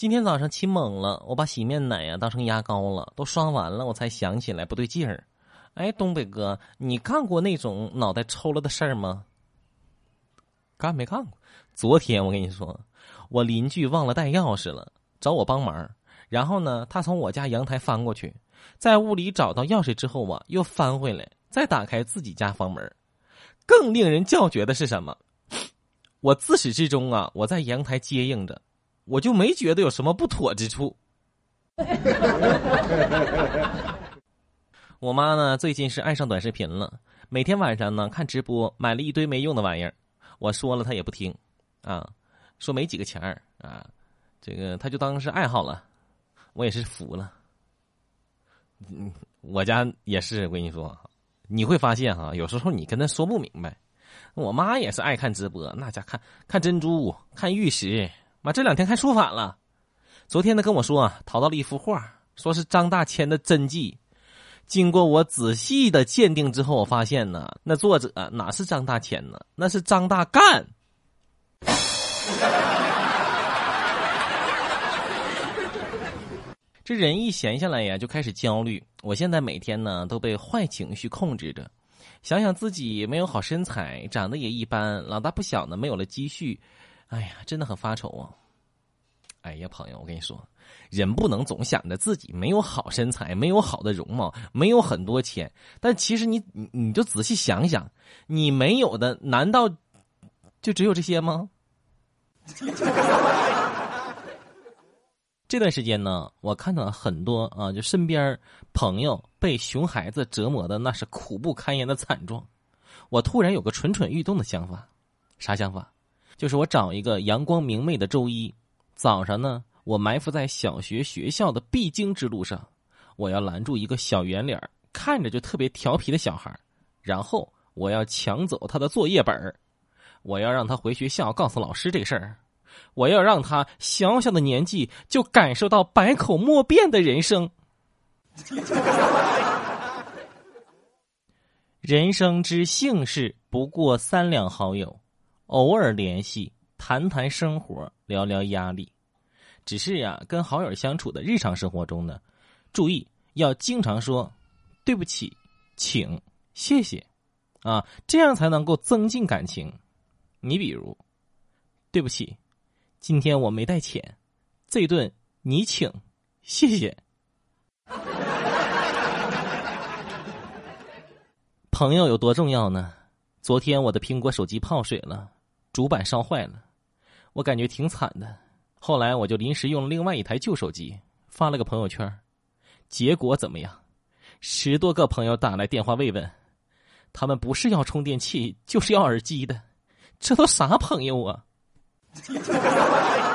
今天早上起懵了，我把洗面奶呀当成牙膏了，都刷完了，我才想起来不对劲儿。哎，东北哥，你干过那种脑袋抽了的事儿吗？干没干过？昨天我跟你说，我邻居忘了带钥匙了，找我帮忙。然后呢，他从我家阳台翻过去，在屋里找到钥匙之后啊，又翻回来，再打开自己家房门。更令人叫绝的是什么？我自始至终啊，我在阳台接应着，我就没觉得有什么不妥之处。我妈呢，最近是爱上短视频了，每天晚上呢看直播，买了一堆没用的玩意儿。我说了，她也不听，啊，说没几个钱儿啊，这个她就当是爱好了。我也是服了。嗯，我家也是，我跟你说，你会发现哈，有时候你跟她说不明白。我妈也是爱看直播，那家看看珍珠，看玉石，妈这两天看书法了。昨天他跟我说啊，淘到了一幅画，说是张大千的真迹。经过我仔细的鉴定之后，我发现呢，那作者哪是张大千呢？那是张大干。这人一闲下来呀，就开始焦虑。我现在每天呢都被坏情绪控制着，想想自己没有好身材，长得也一般，老大不小呢，没有了积蓄，哎呀，真的很发愁啊。哎呀，朋友，我跟你说，人不能总想着自己没有好身材，没有好的容貌，没有很多钱。但其实你，你你就仔细想想，你没有的难道就只有这些吗？这段时间呢，我看到很多啊，就身边朋友被熊孩子折磨的那是苦不堪言的惨状。我突然有个蠢蠢欲动的想法，啥想法？就是我找一个阳光明媚的周一。早上呢，我埋伏在小学学校的必经之路上，我要拦住一个小圆脸看着就特别调皮的小孩然后我要抢走他的作业本我要让他回学校告诉老师这个事儿，我要让他小小的年纪就感受到百口莫辩的人生。人生之幸事不过三两好友，偶尔联系。谈谈生活，聊聊压力，只是呀，跟好友相处的日常生活中呢，注意要经常说对不起、请、谢谢，啊，这样才能够增进感情。你比如，对不起，今天我没带钱，这顿你请，谢谢。朋友有多重要呢？昨天我的苹果手机泡水了，主板烧坏了。我感觉挺惨的，后来我就临时用了另外一台旧手机，发了个朋友圈，结果怎么样？十多个朋友打来电话慰问，他们不是要充电器，就是要耳机的，这都啥朋友啊？